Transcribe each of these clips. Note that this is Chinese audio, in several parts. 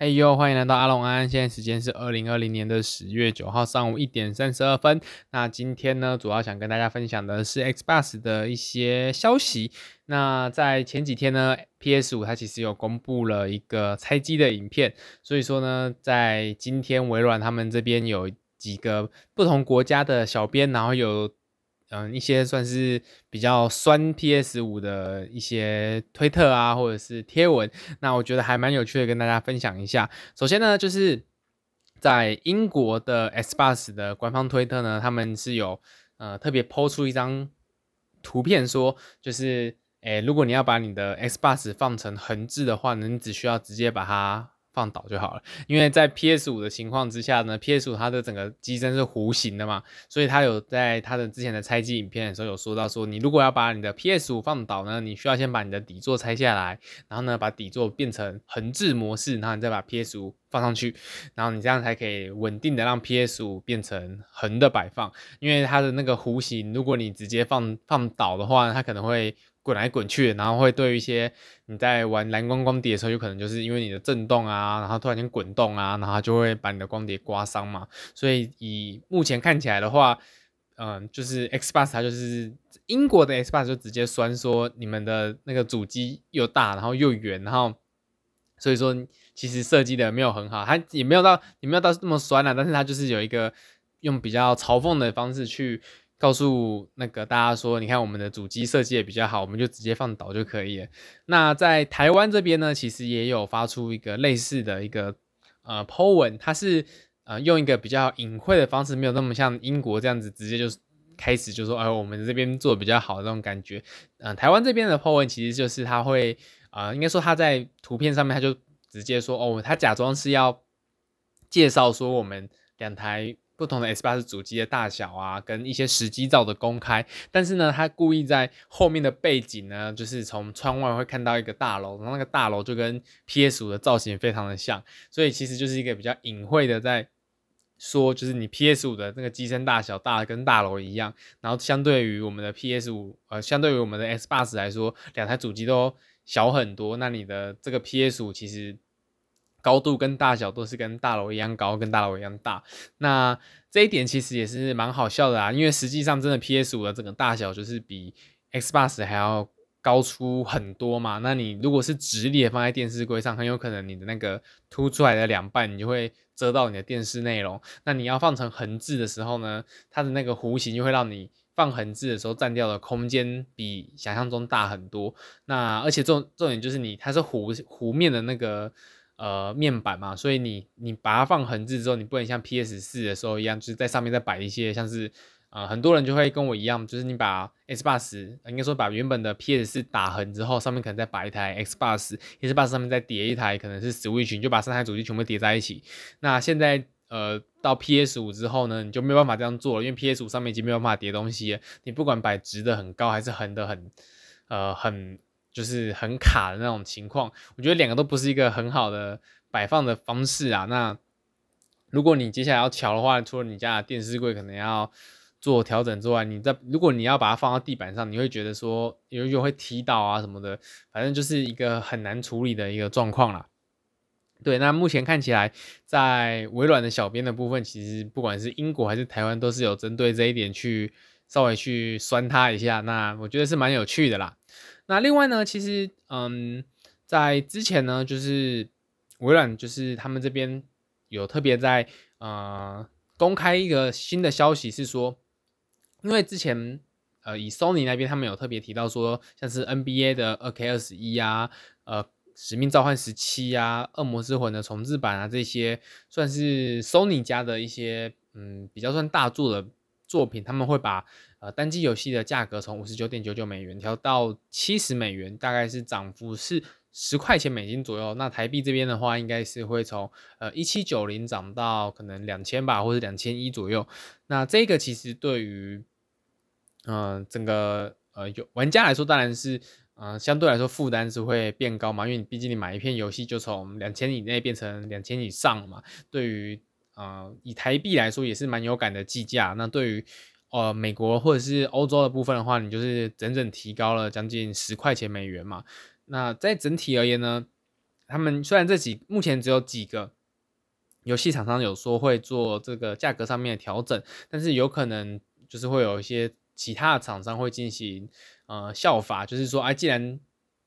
嘿呦，欢迎来到阿龙安，现在时间是二零二零年的十月九号上午一点三十二分。那今天呢，主要想跟大家分享的是 Xbox 的一些消息。那在前几天呢，PS 五它其实有公布了一个拆机的影片，所以说呢，在今天微软他们这边有几个不同国家的小编，然后有。嗯，一些算是比较酸 PS 五的一些推特啊，或者是贴文，那我觉得还蛮有趣的，跟大家分享一下。首先呢，就是在英国的 Xbox 的官方推特呢，他们是有呃特别抛出一张图片，说就是，诶，如果你要把你的 Xbox 放成横置的话呢，你只需要直接把它。放倒就好了，因为在 PS 五的情况之下呢，PS 五它的整个机身是弧形的嘛，所以它有在它的之前的拆机影片的时候有说到说，你如果要把你的 PS 五放倒呢，你需要先把你的底座拆下来，然后呢把底座变成横置模式，然后你再把 PS 五放上去，然后你这样才可以稳定的让 PS 五变成横的摆放，因为它的那个弧形，如果你直接放放倒的话，它可能会。滚来滚去，然后会对一些你在玩蓝光光碟的时候，有可能就是因为你的震动啊，然后突然间滚动啊，然后就会把你的光碟刮伤嘛。所以以目前看起来的话，嗯，就是 Xbox 它就是英国的 Xbox 就直接酸说你们的那个主机又大，然后又圆，然后所以说其实设计的没有很好，它也没有到也没有到这么酸啊，但是它就是有一个用比较嘲讽的方式去。告诉那个大家说，你看我们的主机设计也比较好，我们就直接放倒就可以了。那在台湾这边呢，其实也有发出一个类似的一个呃 po 文，它是呃用一个比较隐晦的方式，没有那么像英国这样子直接就开始就说，哎，我们这边做的比较好的那种感觉。嗯、台湾这边的 po 文其实就是他会啊、应该说他在图片上面他就直接说，哦，他假装是要介绍说我们两台。不同的 Xbox 主机的大小啊，跟一些实机照的公开，但是呢，他故意在后面的背景呢，就是从窗外会看到一个大楼，然后那个大楼就跟 PS5 的造型非常的像，所以其实就是一个比较隐晦的在说，就是你 PS5 的那个机身大小大跟大楼一样，然后相对于我们的 PS5，呃，相对于我们的 Xbox 来说，两台主机都小很多，那你的这个 PS5 其实。高度跟大小都是跟大楼一样高，跟大楼一样大。那这一点其实也是蛮好笑的啊，因为实际上真的 PS5 的整个大小就是比 Xbox 还要高出很多嘛。那你如果是直立放在电视柜上，很有可能你的那个凸出来的两半，你就会遮到你的电视内容。那你要放成横置的时候呢，它的那个弧形就会让你放横置的时候占掉的空间比想象中大很多。那而且重重点就是你它是弧弧面的那个。呃，面板嘛，所以你你把它放横置之后，你不能像 PS 四的时候一样，就是在上面再摆一些，像是呃很多人就会跟我一样，就是你把 Xbox 应该说把原本的 PS 四打横之后，上面可能再摆一台 Xbox，Xbox 上面再叠一台可能是 Switch，你就把三台主机全部叠在一起。那现在呃到 PS 五之后呢，你就没有办法这样做了，因为 PS 五上面已经没有办法叠东西了，你不管摆直的很高还是横的很呃很。就是很卡的那种情况，我觉得两个都不是一个很好的摆放的方式啊。那如果你接下来要调的话，除了你家的电视柜可能要做调整之外，你在如果你要把它放到地板上，你会觉得说有有会踢到啊什么的，反正就是一个很难处理的一个状况啦。对，那目前看起来在微软的小编的部分，其实不管是英国还是台湾，都是有针对这一点去稍微去酸它一下。那我觉得是蛮有趣的啦。那另外呢，其实，嗯，在之前呢，就是微软，就是他们这边有特别在呃公开一个新的消息，是说，因为之前呃以 Sony 那边他们有特别提到说，像是 NBA 的 2K21 啊，呃，使命召唤十七啊，恶魔之魂的重置版啊，这些算是 Sony 家的一些嗯比较算大作的作品，他们会把。呃，单机游戏的价格从五十九点九九美元调到七十美元，大概是涨幅是十块钱美金左右。那台币这边的话，应该是会从呃一七九零涨到可能两千吧，或者两千一左右。那这个其实对于嗯、整个呃有玩家来说，当然是嗯、相对来说负担是会变高嘛，因为你毕竟你买一片游戏就从两千以内变成两千以上嘛。对于呃以台币来说，也是蛮有感的计价。那对于呃，美国或者是欧洲的部分的话，你就是整整提高了将近十块钱美元嘛。那在整体而言呢，他们虽然这几目前只有几个游戏厂商有说会做这个价格上面的调整，但是有可能就是会有一些其他的厂商会进行呃效法，就是说，哎，既然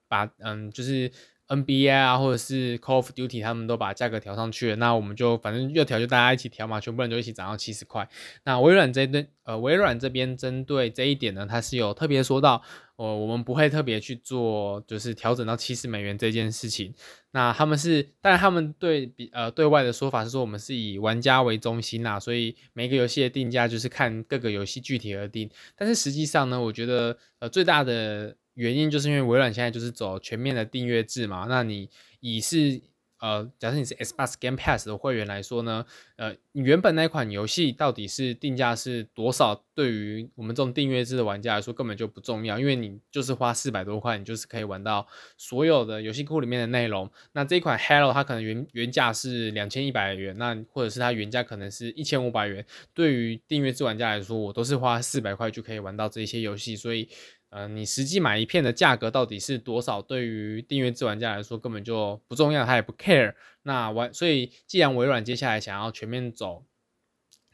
把嗯就是。NBA 啊，或者是 Call of Duty，他们都把价格调上去了，那我们就反正要调就大家一起调嘛，全部人就一起涨到七十块。那微软这边，呃，微软这边针对这一点呢，它是有特别说到，呃，我们不会特别去做，就是调整到七十美元这件事情。那他们是，当然他们对比呃对外的说法是说，我们是以玩家为中心呐，所以每个游戏的定价就是看各个游戏具体而定。但是实际上呢，我觉得呃最大的。原因就是因为微软现在就是走全面的订阅制嘛，那你以是呃，假设你是 Xbox Game Pass 的会员来说呢，呃，你原本那款游戏到底是定价是多少，对于我们这种订阅制的玩家来说根本就不重要，因为你就是花四百多块，你就是可以玩到所有的游戏库里面的内容。那这一款 Halo 它可能原原价是两千一百元，那或者是它原价可能是一千五百元，对于订阅制玩家来说，我都是花四百块就可以玩到这些游戏，所以。呃，你实际买一片的价格到底是多少？对于订阅制玩家来说根本就不重要，他也不 care。那玩，所以既然微软接下来想要全面走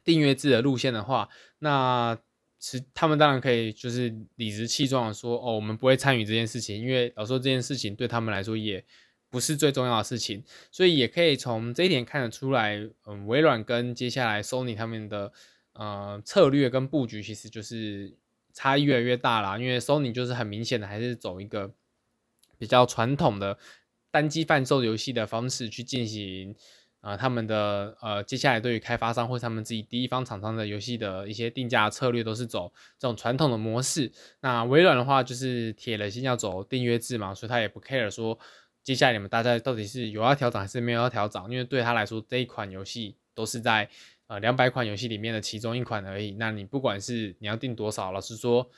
订阅制的路线的话，那其实他们当然可以就是理直气壮的说，哦，我们不会参与这件事情，因为老说这件事情对他们来说也不是最重要的事情。所以也可以从这一点看得出来，嗯，微软跟接下来 Sony 他们的呃策略跟布局其实就是。差异越来越大啦，因为 Sony 就是很明显的还是走一个比较传统的单机贩售游戏的方式去进行，呃，他们的呃接下来对于开发商或他们自己第一方厂商的游戏的一些定价策略都是走这种传统的模式。那微软的话就是铁了心要走订阅制嘛，所以他也不 care 说接下来你们大家到底是有要调整还是没有要调整，因为对他来说这一款游戏都是在。呃，两百款游戏里面的其中一款而已。那你不管是你要定多少，老实说，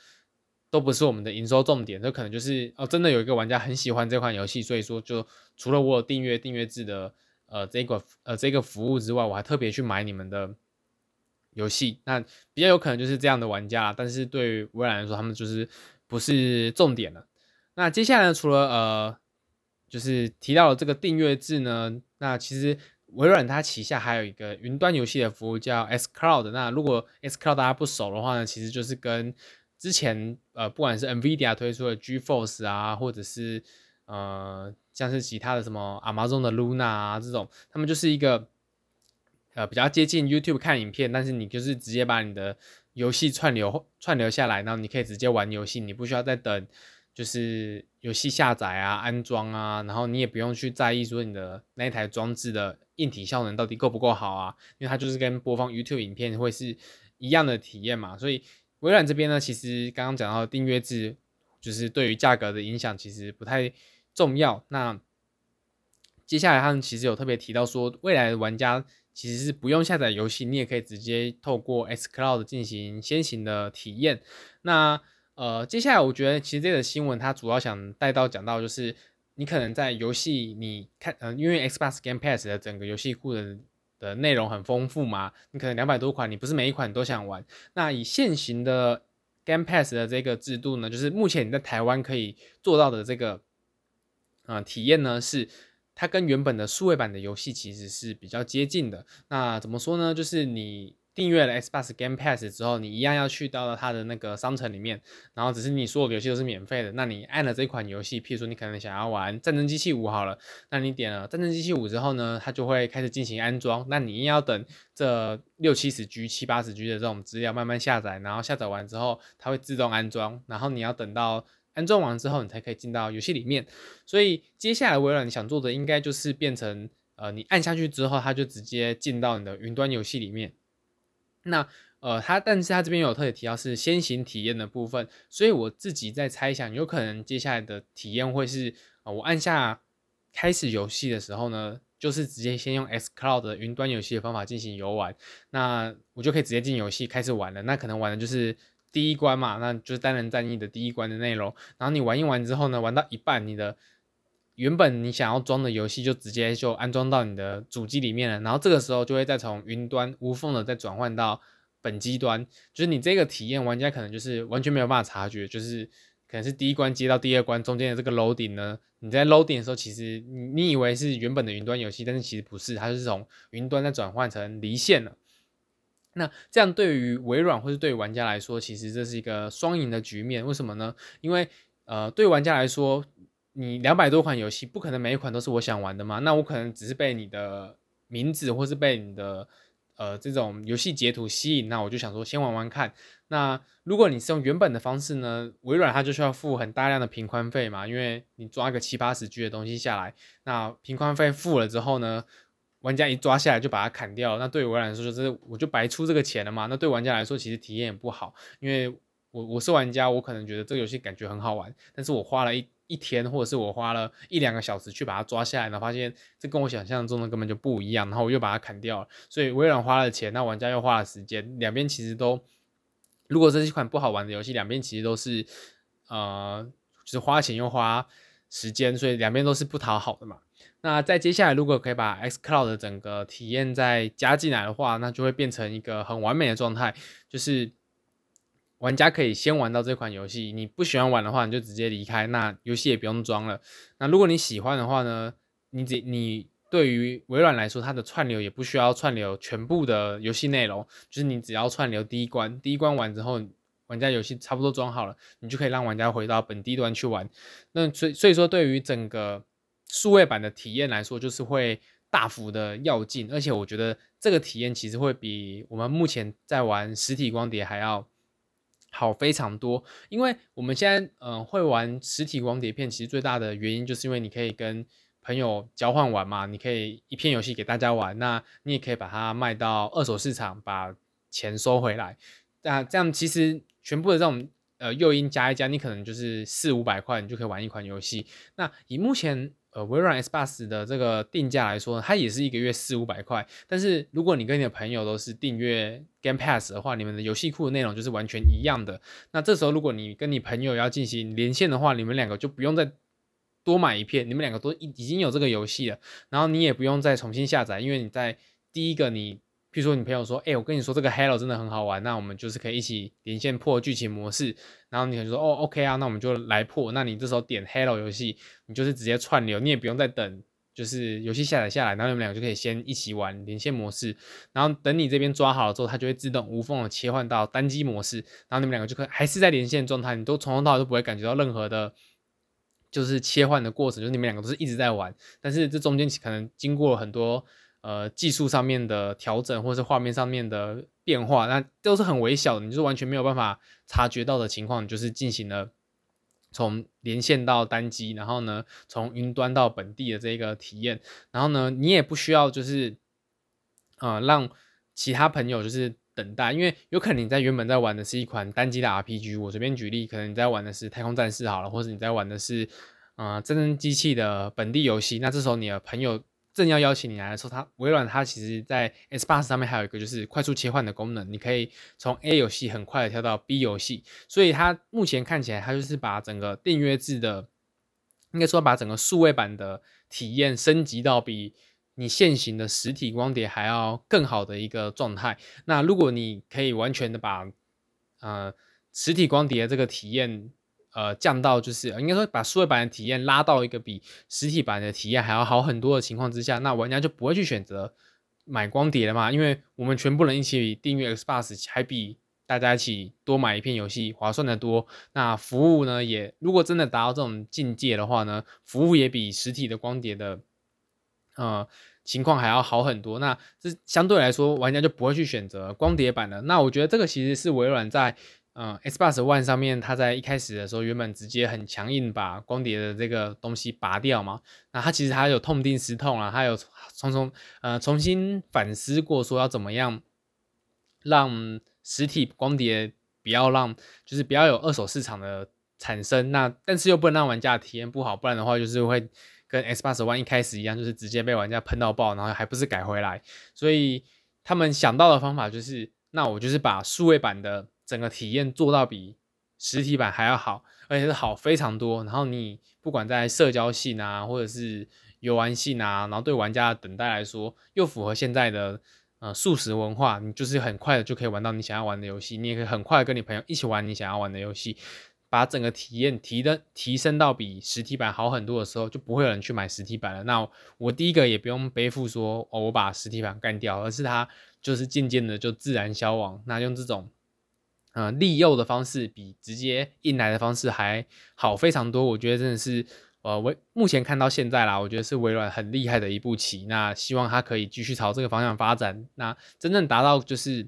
都不是我们的营收重点。这可能就是哦，真的有一个玩家很喜欢这款游戏，所以说就除了我有订阅订阅制的呃这个呃这个服务之外，我还特别去买你们的游戏。那比较有可能就是这样的玩家，但是对于微软来说，他们就是不是重点了。那接下来呢，除了呃，就是提到了这个订阅制呢，那其实。微软它旗下还有一个云端游戏的服务叫 S Cloud。那如果 S Cloud 大家不熟的话呢，其实就是跟之前呃不管是 NVIDIA 推出的 GeForce 啊，或者是呃像是其他的什么 Amazon 的 Luna 啊这种，他们就是一个呃比较接近 YouTube 看影片，但是你就是直接把你的游戏串流串流下来，然后你可以直接玩游戏，你不需要再等。就是游戏下载啊、安装啊，然后你也不用去在意说你的那一台装置的硬体效能到底够不够好啊，因为它就是跟播放 YouTube 影片会是一样的体验嘛。所以微软这边呢，其实刚刚讲到订阅制，就是对于价格的影响其实不太重要。那接下来他们其实有特别提到说，未来的玩家其实是不用下载游戏，你也可以直接透过 xCloud 进行先行的体验。那呃，接下来我觉得其实这个新闻它主要想带到讲到就是，你可能在游戏你看，嗯、呃，因为 Xbox Game Pass 的整个游戏库的的内容很丰富嘛，你可能两百多款，你不是每一款都想玩。那以现行的 Game Pass 的这个制度呢，就是目前你在台湾可以做到的这个，啊、呃，体验呢是它跟原本的数位版的游戏其实是比较接近的。那怎么说呢？就是你。订阅了 Xbox Game Pass 之后，你一样要去到了它的那个商城里面，然后只是你所有的游戏都是免费的。那你按了这款游戏，譬如说你可能想要玩《战争机器五》好了，那你点了《战争机器五》之后呢，它就会开始进行安装。那你一定要等这六七十 G、七八十 G 的这种资料慢慢下载，然后下载完之后，它会自动安装，然后你要等到安装完之后，你才可以进到游戏里面。所以接下来微软想做的应该就是变成，呃，你按下去之后，它就直接进到你的云端游戏里面。那呃，他但是他这边有特别提到是先行体验的部分，所以我自己在猜想，有可能接下来的体验会是，呃，我按下开始游戏的时候呢，就是直接先用 S Cloud 云端游戏的方法进行游玩，那我就可以直接进游戏开始玩了。那可能玩的就是第一关嘛，那就是单人战役的第一关的内容。然后你玩一玩之后呢，玩到一半，你的原本你想要装的游戏就直接就安装到你的主机里面了，然后这个时候就会再从云端无缝的再转换到本机端，就是你这个体验玩家可能就是完全没有办法察觉，就是可能是第一关接到第二关中间的这个 loading 呢，你在 loading 的时候，其实你以为是原本的云端游戏，但是其实不是，它是从云端再转换成离线了。那这样对于微软或是对于玩家来说，其实这是一个双赢的局面。为什么呢？因为呃，对玩家来说，你两百多款游戏，不可能每一款都是我想玩的嘛。那我可能只是被你的名字或是被你的呃这种游戏截图吸引，那我就想说先玩玩看。那如果你是用原本的方式呢，微软它就需要付很大量的平宽费嘛，因为你抓个七八十 G 的东西下来，那平宽费付了之后呢，玩家一抓下来就把它砍掉，那对于微软来说就是我就白出这个钱了嘛。那对玩家来说其实体验也不好，因为我我是玩家，我可能觉得这个游戏感觉很好玩，但是我花了一一天或者是我花了一两个小时去把它抓下来，然后发现这跟我想象中的根本就不一样，然后我又把它砍掉了。所以微软花了钱，那玩家又花了时间，两边其实都。如果这是一款不好玩的游戏，两边其实都是，呃，就是花钱又花时间，所以两边都是不讨好的嘛。那在接下来，如果可以把 xCloud 的整个体验再加进来的话，那就会变成一个很完美的状态，就是玩家可以先玩到这款游戏，你不喜欢玩的话，你就直接离开，那游戏也不用装了。那如果你喜欢的话呢，你只你。对于微软来说，它的串流也不需要串流全部的游戏内容，就是你只要串流第一关，第一关完之后，玩家游戏差不多装好了，你就可以让玩家回到本地端去玩。那所以所以说，对于整个数位版的体验来说，就是会大幅的要进，而且我觉得这个体验其实会比我们目前在玩实体光碟还要好非常多。因为我们现在嗯、会玩实体光碟片，其实最大的原因就是因为你可以跟朋友交换玩嘛，你可以一片游戏给大家玩，那你也可以把它卖到二手市场，把钱收回来。那这样其实全部的这种呃诱因加一加，你可能就是四五百块，你就可以玩一款游戏。那以目前呃微软 Xbox 的这个定价来说，它也是一个月四五百块。但是如果你跟你的朋友都是订阅 Game Pass 的话，你们的游戏库的内容就是完全一样的。那这时候如果你跟你朋友要进行连线的话，你们两个就不用再。多买一片，你们两个都已已经有这个游戏了，然后你也不用再重新下载，因为你在第一个你，譬如说你朋友说，哎、我跟你说这个 Halo 真的很好玩，那我们就是可以一起连线破剧情模式，然后你可能说，哦，OK 啊，那我们就来破，那你这时候点 Halo 游戏，你就是直接串流，你也不用再等，就是游戏下载下来，然后你们两个就可以先一起玩连线模式，然后等你这边抓好了之后，它就会自动无缝的切换到单机模式，然后你们两个就可以还是在连线状态，你都从头到尾都不会感觉到任何的。就是切换的过程，就是你们两个都是一直在玩，但是这中间可能经过很多呃技术上面的调整，或是画面上面的变化，那都是很微小的，你就是完全没有办法察觉到的情况，你就是进行了从连线到单机，然后呢从云端到本地的这个体验，然后呢你也不需要就是呃让其他朋友就是。等待，因为有可能你在原本在玩的是一款单机的 RPG，我随便举例，可能你在玩的是太空战士好了，或者你在玩的是呃真人机器的本地游戏，那这时候你的朋友正要邀请你来的时候，它微软它其实在 Xbox 上面还有一个就是快速切换的功能，你可以从 A 游戏很快的跳到 B 游戏，所以它目前看起来它就是把整个订阅制的，应该说把整个数位版的体验升级到比。你现行的实体光碟还要更好的一个状态。那如果你可以完全的把呃实体光碟这个体验呃降到就是应该说把数位版的体验拉到一个比实体版的体验还要好很多的情况之下，那玩家就不会去选择买光碟了嘛？因为我们全部人一起订阅 Xbox 还比大家一起多买一片游戏划算得多。那服务呢也如果真的达到这种境界的话呢，服务也比实体的光碟的呃。情况还要好很多，那这相对来说，玩家就不会去选择光碟版了。那我觉得这个其实是微软在嗯 Xbox One 上面，它在一开始的时候原本直接很强硬把光碟的这个东西拔掉嘛。那它其实它有痛定思痛啊，它有重重呃重新反思过，说要怎么样让实体光碟不要让就是不要有二手市场的产生。那但是又不能让玩家体验不好，不然的话就是会。跟 Xbox One 一开始一样，就是直接被玩家喷到爆，然后还不是改回来。所以他们想到的方法就是，那我就是把数位版的整个体验做到比实体版还要好，而且是好非常多。然后你不管在社交性啊，或者是游玩性啊，然后对玩家的等待来说，又符合现在的呃速食文化，你就是很快的就可以玩到你想要玩的游戏，你也可以很快跟你朋友一起玩你想要玩的游戏。把整个体验提的提升到比实体版好很多的时候，就不会有人去买实体版了。那我第一个也不用背负说哦，我把实体版干掉，而是它就是渐渐的就自然消亡。那用这种呃利诱的方式，比直接硬来的方式还好非常多。我觉得真的是呃，我目前看到现在啦，我觉得是微软很厉害的一步棋。那希望它可以继续朝这个方向发展，那真正达到就是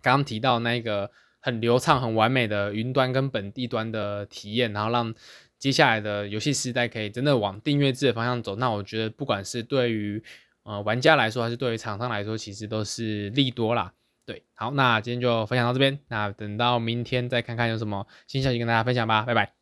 刚刚提到那个。很流畅、很完美的云端跟本地端的体验，然后让接下来的游戏时代可以真的往订阅制的方向走。那我觉得，不管是对于呃玩家来说，还是对于厂商来说，其实都是利多啦。对，好，那今天就分享到这边，那等到明天再看看有什么新消息跟大家分享吧，拜拜。